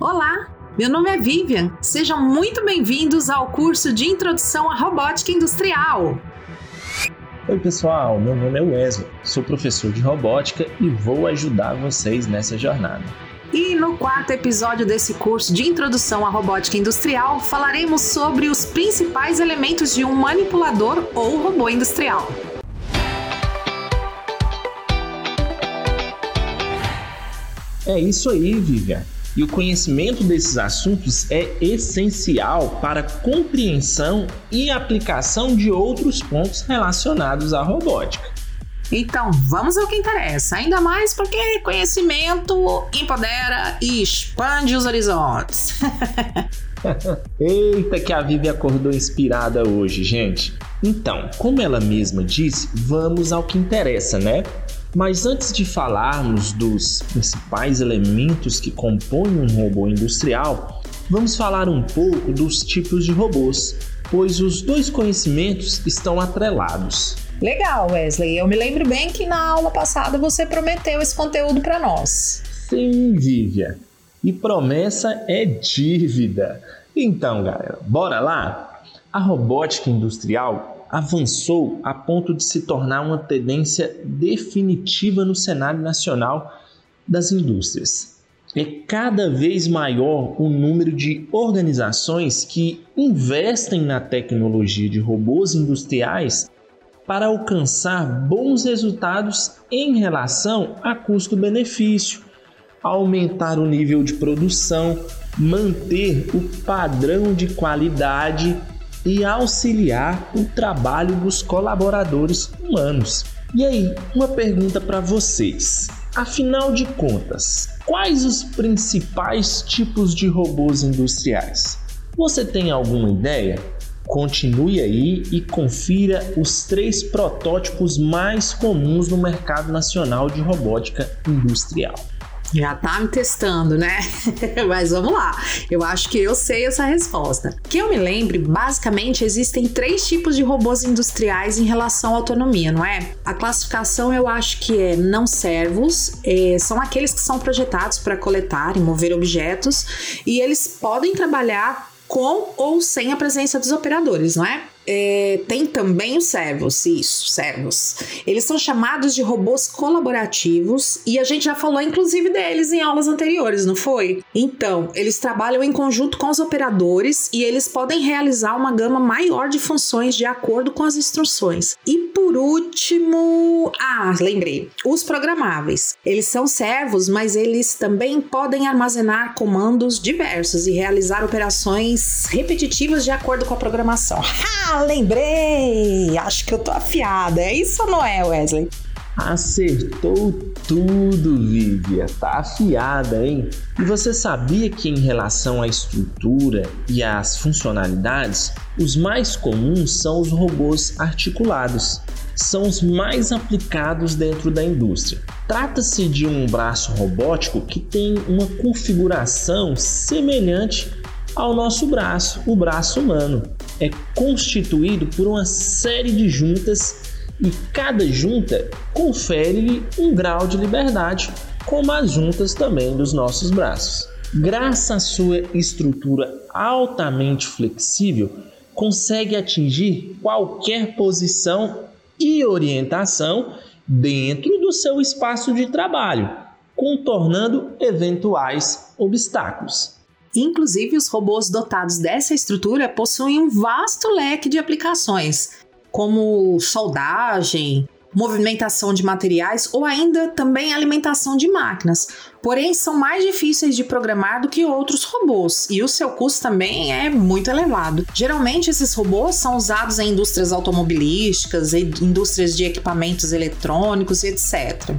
Olá, meu nome é Vivian. Sejam muito bem-vindos ao curso de Introdução à Robótica Industrial. Oi, pessoal, meu nome é Wesley, sou professor de robótica e vou ajudar vocês nessa jornada. E no quarto episódio desse curso de Introdução à Robótica Industrial, falaremos sobre os principais elementos de um manipulador ou robô industrial. É isso aí, Vivian. E o conhecimento desses assuntos é essencial para a compreensão e aplicação de outros pontos relacionados à robótica. Então, vamos ao que interessa, ainda mais porque conhecimento empodera e expande os horizontes. Eita, que a Vivi acordou inspirada hoje, gente. Então, como ela mesma disse, vamos ao que interessa, né? Mas antes de falarmos dos principais elementos que compõem um robô industrial, vamos falar um pouco dos tipos de robôs, pois os dois conhecimentos estão atrelados. Legal, Wesley. Eu me lembro bem que na aula passada você prometeu esse conteúdo para nós. Sim, Vivian. E promessa é dívida. Então, galera, bora lá? A robótica industrial avançou a ponto de se tornar uma tendência definitiva no cenário nacional das indústrias. É cada vez maior o número de organizações que investem na tecnologia de robôs industriais para alcançar bons resultados em relação a custo-benefício, aumentar o nível de produção, manter o padrão de qualidade e auxiliar o trabalho dos colaboradores humanos. E aí, uma pergunta para vocês. Afinal de contas, quais os principais tipos de robôs industriais? Você tem alguma ideia? Continue aí e confira os três protótipos mais comuns no mercado nacional de robótica industrial. Já tá me testando, né? Mas vamos lá. Eu acho que eu sei essa resposta. Que eu me lembre, basicamente existem três tipos de robôs industriais em relação à autonomia, não é? A classificação eu acho que é não servos, é, são aqueles que são projetados para coletar e mover objetos e eles podem trabalhar com ou sem a presença dos operadores, não é? É, tem também os servos, isso, servos. Eles são chamados de robôs colaborativos e a gente já falou inclusive deles em aulas anteriores, não foi? Então, eles trabalham em conjunto com os operadores e eles podem realizar uma gama maior de funções de acordo com as instruções. E por último, ah, lembrei, os programáveis. Eles são servos, mas eles também podem armazenar comandos diversos e realizar operações repetitivas de acordo com a programação. Ha! Lembrei! Acho que eu tô afiada. É isso ou não é, Wesley? Acertou tudo, Vivia. Tá afiada, hein? E você sabia que, em relação à estrutura e às funcionalidades, os mais comuns são os robôs articulados. São os mais aplicados dentro da indústria. Trata-se de um braço robótico que tem uma configuração semelhante ao nosso braço, o braço humano é constituído por uma série de juntas e cada junta confere-lhe um grau de liberdade, como as juntas também dos nossos braços. Graças à sua estrutura altamente flexível, consegue atingir qualquer posição e orientação dentro do seu espaço de trabalho, contornando eventuais obstáculos. Inclusive, os robôs dotados dessa estrutura possuem um vasto leque de aplicações, como soldagem, movimentação de materiais ou ainda também alimentação de máquinas. Porém, são mais difíceis de programar do que outros robôs e o seu custo também é muito elevado. Geralmente, esses robôs são usados em indústrias automobilísticas, indústrias de equipamentos eletrônicos, etc.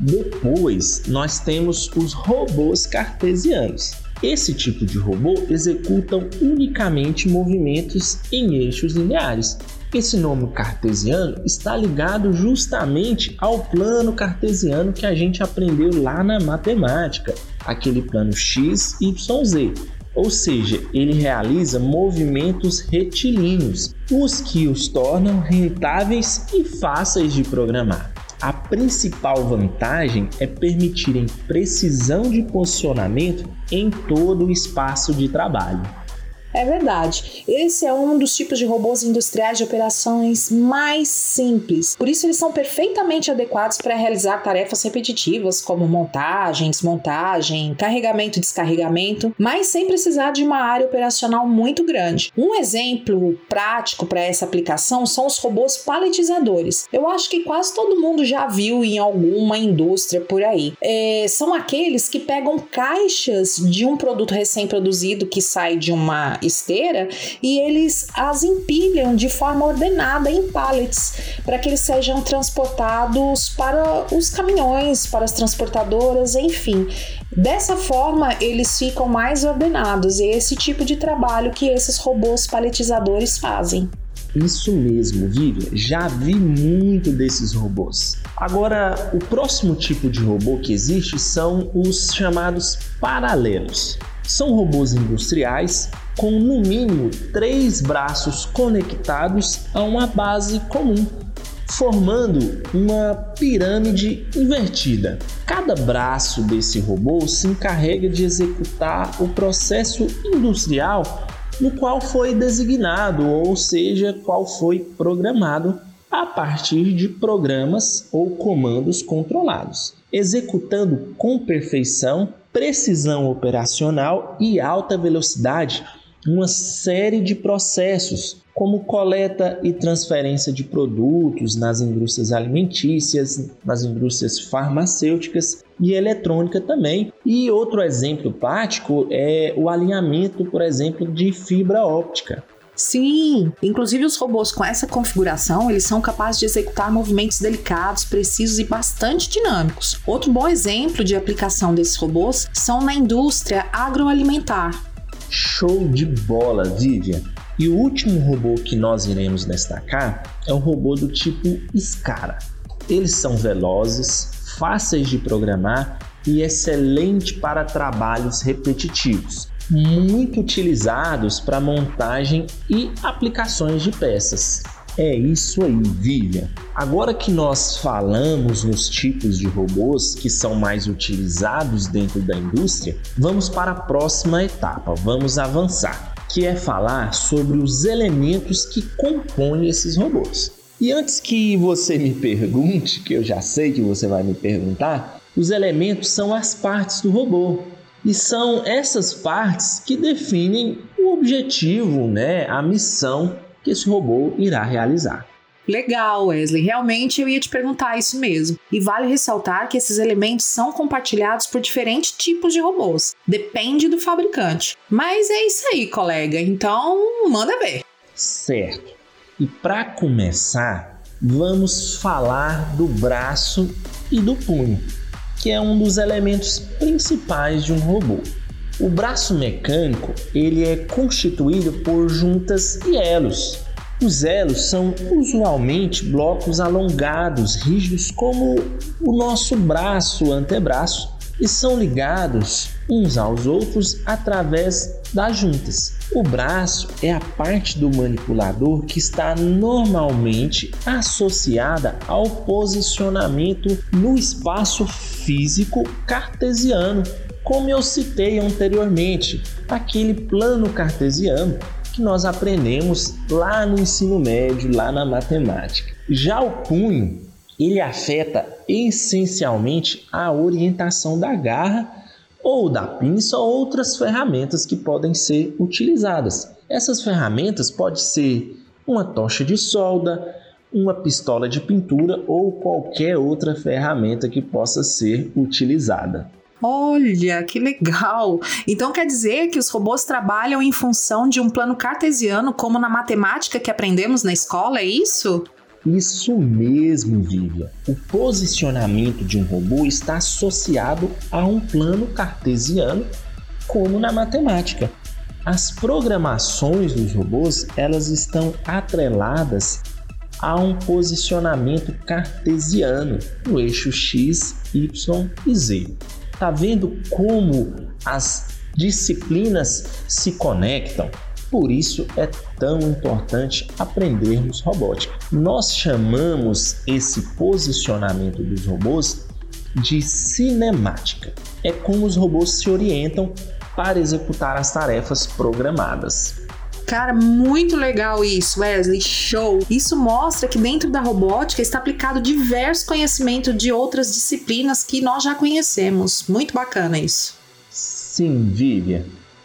Depois, nós temos os robôs cartesianos. Esse tipo de robô executam unicamente movimentos em eixos lineares. Esse nome cartesiano está ligado justamente ao plano cartesiano que a gente aprendeu lá na matemática, aquele plano x, y, z. Ou seja, ele realiza movimentos retilíneos, os que os tornam rentáveis e fáceis de programar. A principal vantagem é permitirem precisão de posicionamento em todo o espaço de trabalho. É verdade. Esse é um dos tipos de robôs industriais de operações mais simples. Por isso, eles são perfeitamente adequados para realizar tarefas repetitivas, como montagem, desmontagem, carregamento e descarregamento, mas sem precisar de uma área operacional muito grande. Um exemplo prático para essa aplicação são os robôs paletizadores. Eu acho que quase todo mundo já viu em alguma indústria por aí. É, são aqueles que pegam caixas de um produto recém-produzido que sai de uma esteira e eles as empilham de forma ordenada em pallets para que eles sejam transportados para os caminhões, para as transportadoras, enfim. Dessa forma, eles ficam mais ordenados e é esse tipo de trabalho que esses robôs paletizadores fazem. Isso mesmo, Vivian. Já vi muito desses robôs. Agora, o próximo tipo de robô que existe são os chamados paralelos. São robôs industriais com no mínimo três braços conectados a uma base comum, formando uma pirâmide invertida. Cada braço desse robô se encarrega de executar o processo industrial no qual foi designado, ou seja, qual foi programado a partir de programas ou comandos controlados, executando com perfeição, precisão operacional e alta velocidade uma série de processos, como coleta e transferência de produtos nas indústrias alimentícias, nas indústrias farmacêuticas e eletrônica também. E outro exemplo prático é o alinhamento, por exemplo, de fibra óptica. Sim, inclusive os robôs com essa configuração, eles são capazes de executar movimentos delicados, precisos e bastante dinâmicos. Outro bom exemplo de aplicação desses robôs são na indústria agroalimentar. Show de bola, Vivian! E o último robô que nós iremos destacar é um robô do tipo Scara. Eles são velozes, fáceis de programar e excelente para trabalhos repetitivos, muito utilizados para montagem e aplicações de peças. É isso aí, Vivian. Agora que nós falamos nos tipos de robôs que são mais utilizados dentro da indústria, vamos para a próxima etapa, vamos avançar, que é falar sobre os elementos que compõem esses robôs. E antes que você me pergunte, que eu já sei que você vai me perguntar, os elementos são as partes do robô. E são essas partes que definem o objetivo, né, a missão que esse robô irá realizar. Legal, Wesley. Realmente eu ia te perguntar isso mesmo. E vale ressaltar que esses elementos são compartilhados por diferentes tipos de robôs. Depende do fabricante. Mas é isso aí, colega. Então, manda ver. Certo. E para começar, vamos falar do braço e do punho, que é um dos elementos principais de um robô. O braço mecânico ele é constituído por juntas e elos. Os elos são usualmente blocos alongados, rígidos como o nosso braço, antebraço, e são ligados uns aos outros através das juntas. O braço é a parte do manipulador que está normalmente associada ao posicionamento no espaço físico cartesiano como eu citei anteriormente, aquele plano cartesiano que nós aprendemos lá no ensino médio, lá na matemática. Já o punho, ele afeta essencialmente a orientação da garra ou da pinça ou outras ferramentas que podem ser utilizadas. Essas ferramentas podem ser uma tocha de solda, uma pistola de pintura ou qualquer outra ferramenta que possa ser utilizada. Olha, que legal! Então quer dizer que os robôs trabalham em função de um plano cartesiano, como na matemática que aprendemos na escola, é isso? Isso mesmo, Vivian. O posicionamento de um robô está associado a um plano cartesiano, como na matemática. As programações dos robôs, elas estão atreladas a um posicionamento cartesiano no eixo x, y e z. Tá vendo como as disciplinas se conectam? Por isso é tão importante aprendermos robótica. Nós chamamos esse posicionamento dos robôs de cinemática. É como os robôs se orientam para executar as tarefas programadas. Cara, muito legal isso, Wesley. Show! Isso mostra que dentro da robótica está aplicado diversos conhecimentos de outras disciplinas que nós já conhecemos. Muito bacana isso. Sim, Vivian.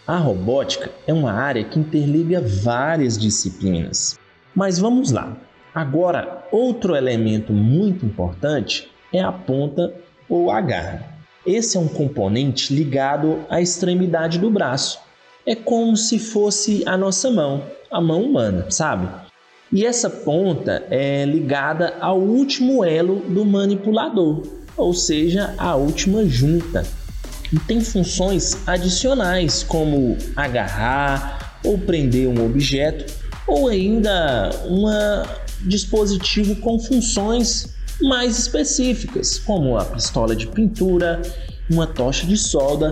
A robótica é uma área que interliga várias disciplinas. Mas vamos lá. Agora, outro elemento muito importante é a ponta ou a garra. Esse é um componente ligado à extremidade do braço é como se fosse a nossa mão, a mão humana, sabe? E essa ponta é ligada ao último elo do manipulador, ou seja, a última junta. E tem funções adicionais como agarrar ou prender um objeto, ou ainda um dispositivo com funções mais específicas, como a pistola de pintura, uma tocha de solda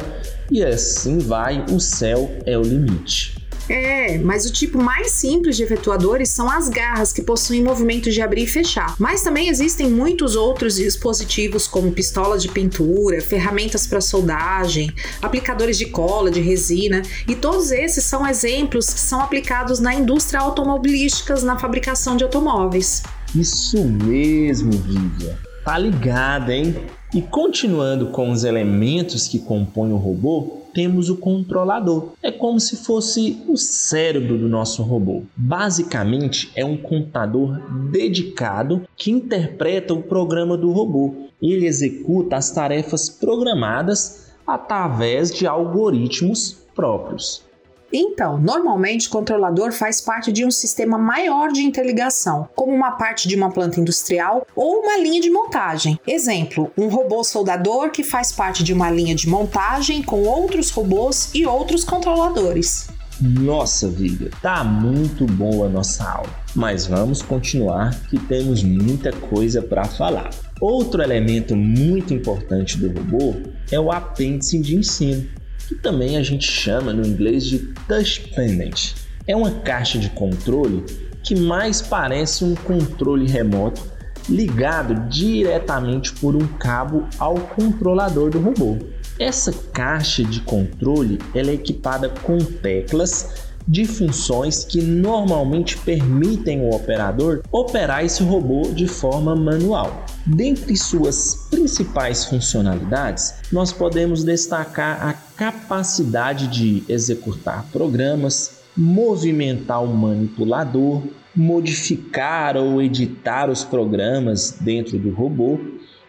e assim vai, o céu é o limite. É, mas o tipo mais simples de efetuadores são as garras, que possuem movimento de abrir e fechar. Mas também existem muitos outros dispositivos, como pistolas de pintura, ferramentas para soldagem, aplicadores de cola, de resina, e todos esses são exemplos que são aplicados na indústria automobilística, na fabricação de automóveis. Isso mesmo, Vivian. Tá ligada, hein? E continuando com os elementos que compõem o robô, temos o controlador. É como se fosse o cérebro do nosso robô. Basicamente, é um computador dedicado que interpreta o programa do robô. Ele executa as tarefas programadas através de algoritmos próprios. Então, normalmente o controlador faz parte de um sistema maior de interligação, como uma parte de uma planta industrial ou uma linha de montagem. Exemplo, um robô soldador que faz parte de uma linha de montagem com outros robôs e outros controladores. Nossa, vida, tá muito boa a nossa aula, mas vamos continuar que temos muita coisa para falar. Outro elemento muito importante do robô é o apêndice de ensino que também a gente chama no inglês de touch pendant. É uma caixa de controle que mais parece um controle remoto ligado diretamente por um cabo ao controlador do robô. Essa caixa de controle é equipada com teclas de funções que normalmente permitem o operador operar esse robô de forma manual. Dentre suas principais funcionalidades, nós podemos destacar a capacidade de executar programas, movimentar o manipulador, modificar ou editar os programas dentro do robô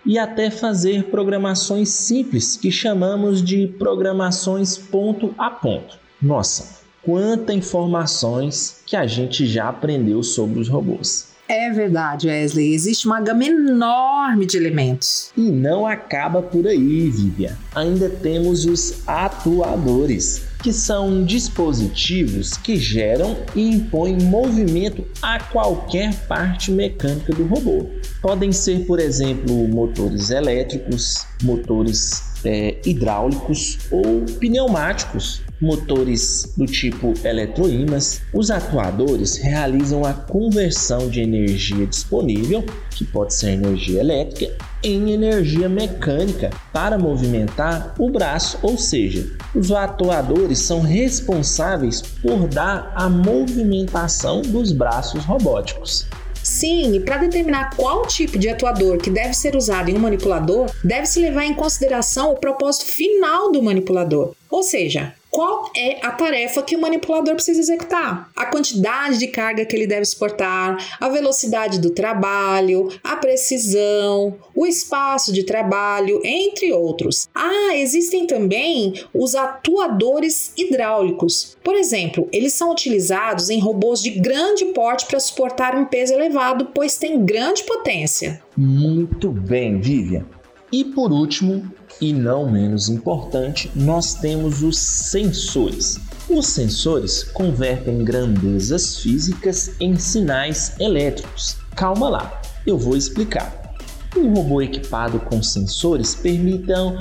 e até fazer programações simples que chamamos de programações ponto a ponto. Nossa, quantas informações que a gente já aprendeu sobre os robôs. É verdade, Wesley. Existe uma gama enorme de elementos. E não acaba por aí, Vivian. Ainda temos os atuadores, que são dispositivos que geram e impõem movimento a qualquer parte mecânica do robô. Podem ser, por exemplo, motores elétricos, motores é, hidráulicos ou pneumáticos motores do tipo eletroímãs, os atuadores realizam a conversão de energia disponível, que pode ser energia elétrica, em energia mecânica para movimentar o braço, ou seja, os atuadores são responsáveis por dar a movimentação dos braços robóticos. Sim, e para determinar qual tipo de atuador que deve ser usado em um manipulador, deve-se levar em consideração o propósito final do manipulador. Ou seja, qual é a tarefa que o manipulador precisa executar, a quantidade de carga que ele deve suportar, a velocidade do trabalho, a precisão, o espaço de trabalho, entre outros. Ah, existem também os atuadores hidráulicos. Por exemplo, eles são utilizados em robôs de grande porte para suportar um peso elevado, pois têm grande potência. Muito bem, Vivian. E por último, e não menos importante, nós temos os sensores. Os sensores convertem grandezas físicas em sinais elétricos. Calma lá, eu vou explicar. Um robô equipado com sensores permitam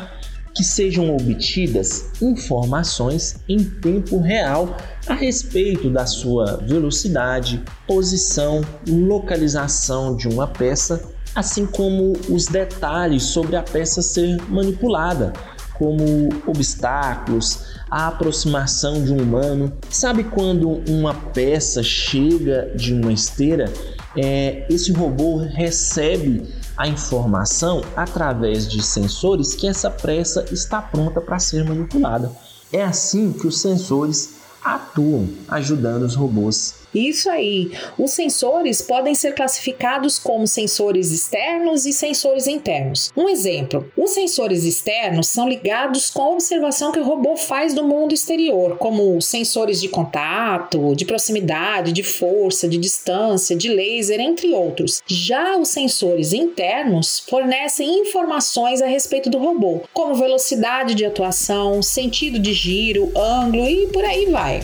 que sejam obtidas informações em tempo real a respeito da sua velocidade, posição, localização de uma peça, assim como os detalhes sobre a peça ser manipulada, como obstáculos, a aproximação de um humano. Sabe quando uma peça chega de uma esteira? É, esse robô recebe a informação através de sensores que essa peça está pronta para ser manipulada. É assim que os sensores atuam, ajudando os robôs isso aí. Os sensores podem ser classificados como sensores externos e sensores internos. Um exemplo: os sensores externos são ligados com a observação que o robô faz do mundo exterior, como sensores de contato, de proximidade, de força, de distância, de laser, entre outros. Já os sensores internos fornecem informações a respeito do robô, como velocidade de atuação, sentido de giro, ângulo e por aí vai.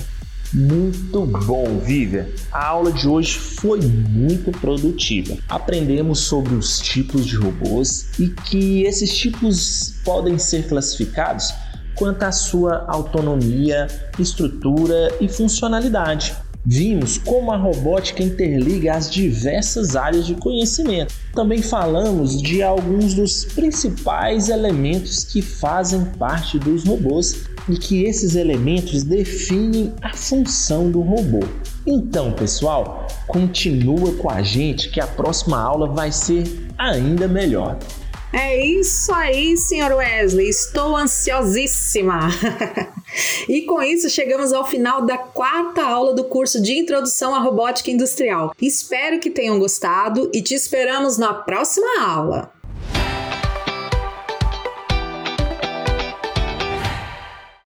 Muito bom, Vivian. A aula de hoje foi muito produtiva. Aprendemos sobre os tipos de robôs e que esses tipos podem ser classificados quanto à sua autonomia, estrutura e funcionalidade. Vimos como a robótica interliga as diversas áreas de conhecimento. Também falamos de alguns dos principais elementos que fazem parte dos robôs e que esses elementos definem a função do robô. Então, pessoal, continua com a gente que a próxima aula vai ser ainda melhor. É isso aí, senhor Wesley. Estou ansiosíssima. e com isso chegamos ao final da quarta aula do curso de Introdução à Robótica Industrial. Espero que tenham gostado e te esperamos na próxima aula.